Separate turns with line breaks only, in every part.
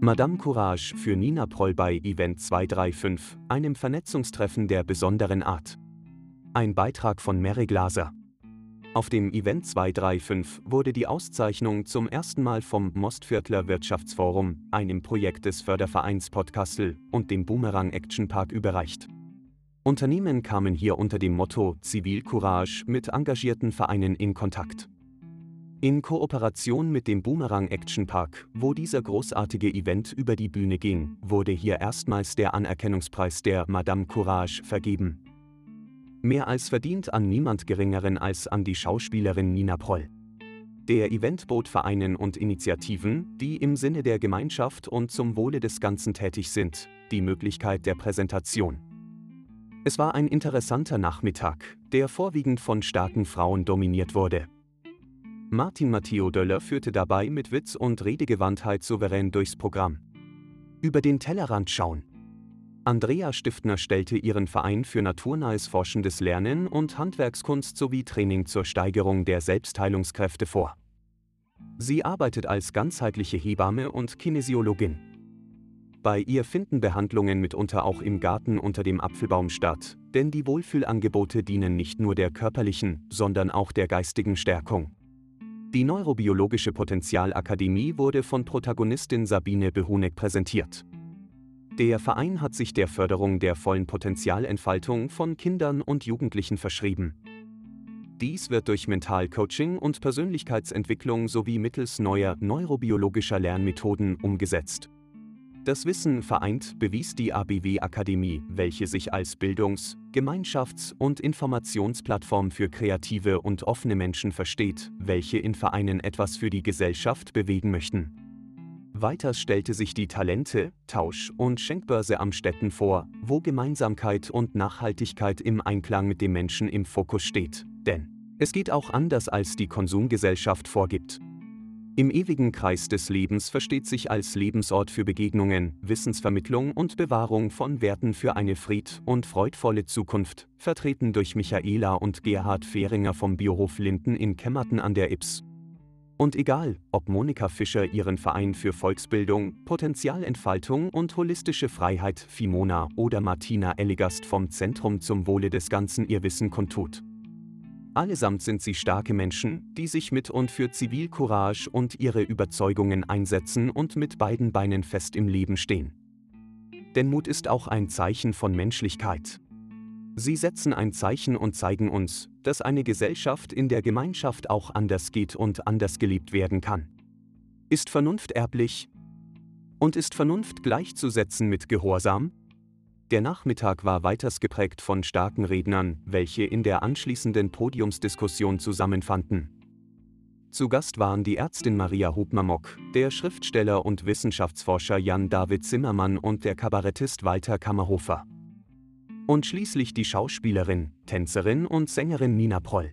Madame Courage für Nina Proll bei Event 235, einem Vernetzungstreffen der besonderen Art. Ein Beitrag von Mary Glaser. Auf dem Event 235 wurde die Auszeichnung zum ersten Mal vom Mostviertler Wirtschaftsforum, einem Projekt des Fördervereins Podcastle und dem Boomerang Action Park überreicht. Unternehmen kamen hier unter dem Motto Zivilcourage mit engagierten Vereinen in Kontakt. In Kooperation mit dem Boomerang Action Park, wo dieser großartige Event über die Bühne ging, wurde hier erstmals der Anerkennungspreis der Madame Courage vergeben. Mehr als verdient an niemand Geringeren als an die Schauspielerin Nina Proll. Der Event bot Vereinen und Initiativen, die im Sinne der Gemeinschaft und zum Wohle des Ganzen tätig sind, die Möglichkeit der Präsentation. Es war ein interessanter Nachmittag, der vorwiegend von starken Frauen dominiert wurde. Martin Matteo Döller führte dabei mit Witz und Redegewandtheit souverän durchs Programm. Über den Tellerrand schauen. Andrea Stiftner stellte ihren Verein für naturnahes forschendes Lernen und Handwerkskunst sowie Training zur Steigerung der Selbstheilungskräfte vor. Sie arbeitet als ganzheitliche Hebamme und Kinesiologin. Bei ihr finden Behandlungen mitunter auch im Garten unter dem Apfelbaum statt, denn die Wohlfühlangebote dienen nicht nur der körperlichen, sondern auch der geistigen Stärkung. Die Neurobiologische Potenzialakademie wurde von Protagonistin Sabine Behuneck präsentiert. Der Verein hat sich der Förderung der vollen Potenzialentfaltung von Kindern und Jugendlichen verschrieben. Dies wird durch Mentalcoaching und Persönlichkeitsentwicklung sowie mittels neuer neurobiologischer Lernmethoden umgesetzt. Das Wissen vereint bewies die ABW Akademie, welche sich als Bildungs-, Gemeinschafts- und Informationsplattform für kreative und offene Menschen versteht, welche in Vereinen etwas für die Gesellschaft bewegen möchten. Weiters stellte sich die Talente-, Tausch- und Schenkbörse am Städten vor, wo Gemeinsamkeit und Nachhaltigkeit im Einklang mit dem Menschen im Fokus steht. Denn es geht auch anders, als die Konsumgesellschaft vorgibt. Im ewigen Kreis des Lebens versteht sich als Lebensort für Begegnungen, Wissensvermittlung und Bewahrung von Werten für eine fried- und freudvolle Zukunft, vertreten durch Michaela und Gerhard Fehringer vom Biohof Linden in Kemmerten an der Ips. Und egal, ob Monika Fischer ihren Verein für Volksbildung, Potenzialentfaltung und holistische Freiheit Fimona oder Martina Elligast vom Zentrum zum Wohle des Ganzen ihr Wissen kundtut. Allesamt sind sie starke Menschen, die sich mit und für Zivilcourage und ihre Überzeugungen einsetzen und mit beiden Beinen fest im Leben stehen. Denn Mut ist auch ein Zeichen von Menschlichkeit. Sie setzen ein Zeichen und zeigen uns, dass eine Gesellschaft in der Gemeinschaft auch anders geht und anders gelebt werden kann. Ist Vernunft erblich? Und ist Vernunft gleichzusetzen mit Gehorsam? Der Nachmittag war weiters geprägt von starken Rednern, welche in der anschließenden Podiumsdiskussion zusammenfanden. Zu Gast waren die Ärztin Maria Hubmamok, der Schriftsteller und Wissenschaftsforscher Jan David Zimmermann und der Kabarettist Walter Kammerhofer. Und schließlich die Schauspielerin, Tänzerin und Sängerin Nina Proll.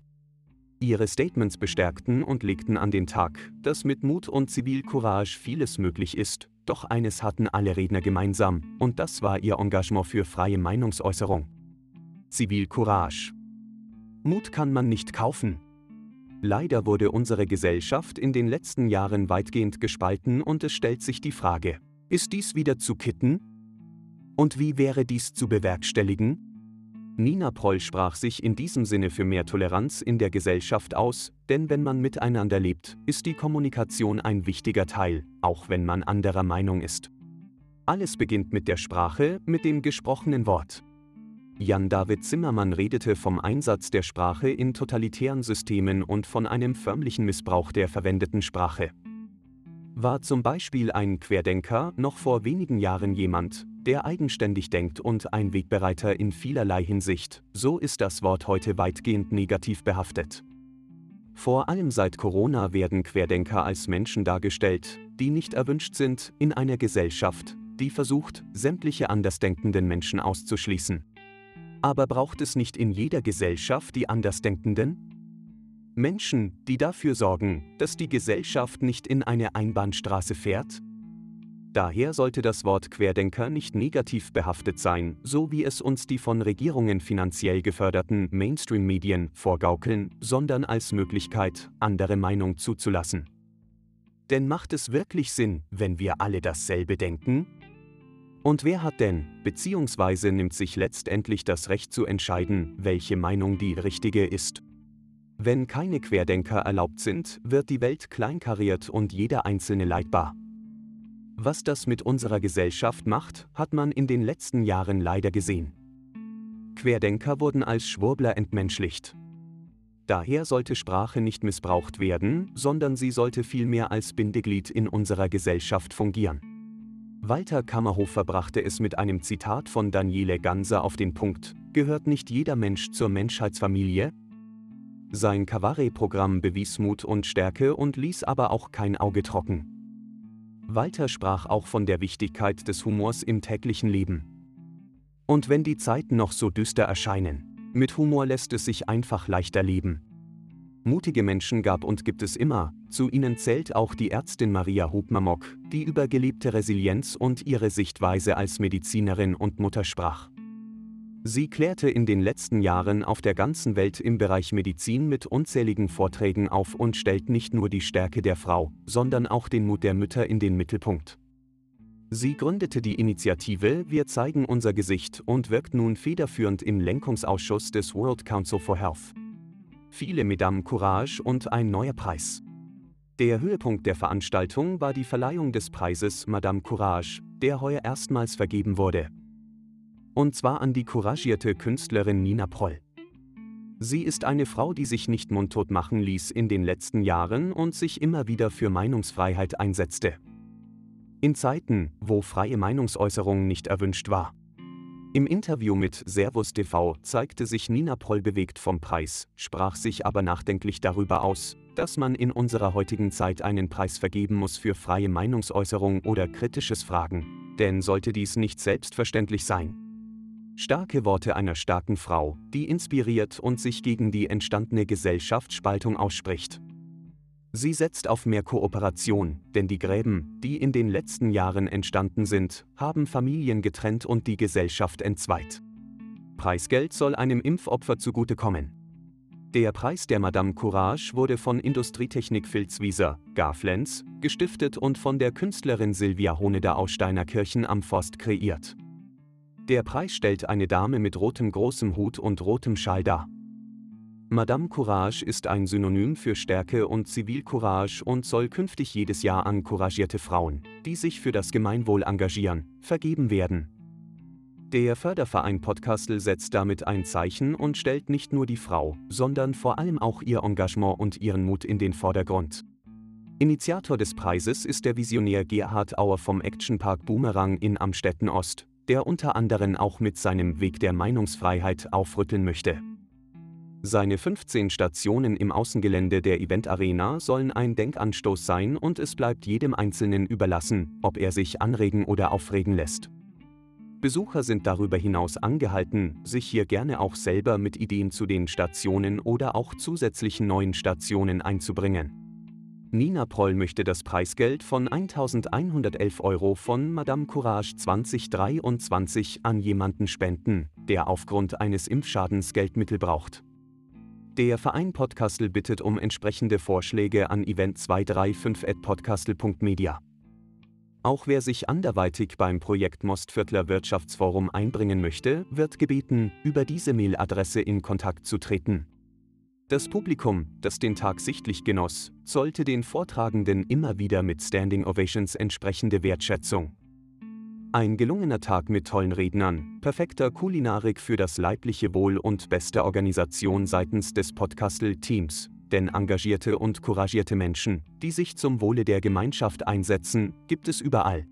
Ihre Statements bestärkten und legten an den Tag, dass mit Mut und Zivilcourage vieles möglich ist, doch eines hatten alle Redner gemeinsam, und das war ihr Engagement für freie Meinungsäußerung. Zivilcourage. Mut kann man nicht kaufen. Leider wurde unsere Gesellschaft in den letzten Jahren weitgehend gespalten und es stellt sich die Frage, ist dies wieder zu kitten? Und wie wäre dies zu bewerkstelligen? Nina Proll sprach sich in diesem Sinne für mehr Toleranz in der Gesellschaft aus, denn wenn man miteinander lebt, ist die Kommunikation ein wichtiger Teil, auch wenn man anderer Meinung ist. Alles beginnt mit der Sprache, mit dem gesprochenen Wort. Jan-David Zimmermann redete vom Einsatz der Sprache in totalitären Systemen und von einem förmlichen Missbrauch der verwendeten Sprache. War zum Beispiel ein Querdenker noch vor wenigen Jahren jemand, der eigenständig denkt und ein Wegbereiter in vielerlei Hinsicht, so ist das Wort heute weitgehend negativ behaftet. Vor allem seit Corona werden Querdenker als Menschen dargestellt, die nicht erwünscht sind in einer Gesellschaft, die versucht, sämtliche andersdenkenden Menschen auszuschließen. Aber braucht es nicht in jeder Gesellschaft die Andersdenkenden? Menschen, die dafür sorgen, dass die Gesellschaft nicht in eine Einbahnstraße fährt? Daher sollte das Wort Querdenker nicht negativ behaftet sein, so wie es uns die von Regierungen finanziell geförderten Mainstream-Medien vorgaukeln, sondern als Möglichkeit, andere Meinung zuzulassen. Denn macht es wirklich Sinn, wenn wir alle dasselbe denken? Und wer hat denn, beziehungsweise nimmt sich letztendlich das Recht zu entscheiden, welche Meinung die richtige ist? Wenn keine Querdenker erlaubt sind, wird die Welt kleinkariert und jeder Einzelne leidbar. Was das mit unserer Gesellschaft macht, hat man in den letzten Jahren leider gesehen. Querdenker wurden als Schwurbler entmenschlicht. Daher sollte Sprache nicht missbraucht werden, sondern sie sollte vielmehr als Bindeglied in unserer Gesellschaft fungieren. Walter Kammerhofer brachte es mit einem Zitat von Daniele Ganser auf den Punkt, gehört nicht jeder Mensch zur Menschheitsfamilie? Sein Cabaret-Programm bewies Mut und Stärke und ließ aber auch kein Auge trocken. Walter sprach auch von der Wichtigkeit des Humors im täglichen Leben. Und wenn die Zeiten noch so düster erscheinen, mit Humor lässt es sich einfach leichter leben. Mutige Menschen gab und gibt es immer, zu ihnen zählt auch die Ärztin Maria Hubmamok, die über gelebte Resilienz und ihre Sichtweise als Medizinerin und Mutter sprach. Sie klärte in den letzten Jahren auf der ganzen Welt im Bereich Medizin mit unzähligen Vorträgen auf und stellt nicht nur die Stärke der Frau, sondern auch den Mut der Mütter in den Mittelpunkt. Sie gründete die Initiative Wir zeigen unser Gesicht und wirkt nun federführend im Lenkungsausschuss des World Council for Health. Viele Mesdames Courage und ein neuer Preis. Der Höhepunkt der Veranstaltung war die Verleihung des Preises Madame Courage, der heuer erstmals vergeben wurde. Und zwar an die couragierte Künstlerin Nina Proll. Sie ist eine Frau, die sich nicht mundtot machen ließ in den letzten Jahren und sich immer wieder für Meinungsfreiheit einsetzte. In Zeiten, wo freie Meinungsäußerung nicht erwünscht war. Im Interview mit Servus TV zeigte sich Nina Proll bewegt vom Preis, sprach sich aber nachdenklich darüber aus, dass man in unserer heutigen Zeit einen Preis vergeben muss für freie Meinungsäußerung oder kritisches Fragen. Denn sollte dies nicht selbstverständlich sein? Starke Worte einer starken Frau, die inspiriert und sich gegen die entstandene Gesellschaftsspaltung ausspricht. Sie setzt auf mehr Kooperation, denn die Gräben, die in den letzten Jahren entstanden sind, haben Familien getrennt und die Gesellschaft entzweit. Preisgeld soll einem Impfopfer zugutekommen. Der Preis der Madame Courage wurde von Industrietechnik Filzwieser, Garflens, gestiftet und von der Künstlerin Silvia Honeder aus Steinerkirchen am Forst kreiert. Der Preis stellt eine Dame mit rotem großem Hut und rotem Schal dar. Madame Courage ist ein Synonym für Stärke und Zivilcourage und soll künftig jedes Jahr an couragierte Frauen, die sich für das Gemeinwohl engagieren, vergeben werden. Der Förderverein Podcastle setzt damit ein Zeichen und stellt nicht nur die Frau, sondern vor allem auch ihr Engagement und ihren Mut in den Vordergrund. Initiator des Preises ist der Visionär Gerhard Auer vom Actionpark Boomerang in Amstetten Ost, der unter anderem auch mit seinem Weg der Meinungsfreiheit aufrütteln möchte. Seine 15 Stationen im Außengelände der Event Arena sollen ein Denkanstoß sein und es bleibt jedem Einzelnen überlassen, ob er sich anregen oder aufregen lässt. Besucher sind darüber hinaus angehalten, sich hier gerne auch selber mit Ideen zu den Stationen oder auch zusätzlichen neuen Stationen einzubringen. Nina Proll möchte das Preisgeld von 1111 Euro von Madame Courage 2023 an jemanden spenden, der aufgrund eines Impfschadens Geldmittel braucht. Der Verein Podcastle bittet um entsprechende Vorschläge an event235.podcastle.media. Auch wer sich anderweitig beim Projekt Mostviertler Wirtschaftsforum einbringen möchte, wird gebeten, über diese Mailadresse in Kontakt zu treten. Das Publikum, das den Tag sichtlich genoss, zollte den Vortragenden immer wieder mit Standing Ovations entsprechende Wertschätzung. Ein gelungener Tag mit tollen Rednern, perfekter Kulinarik für das leibliche Wohl und beste Organisation seitens des Podcastle-Teams. Denn engagierte und couragierte Menschen, die sich zum Wohle der Gemeinschaft einsetzen, gibt es überall.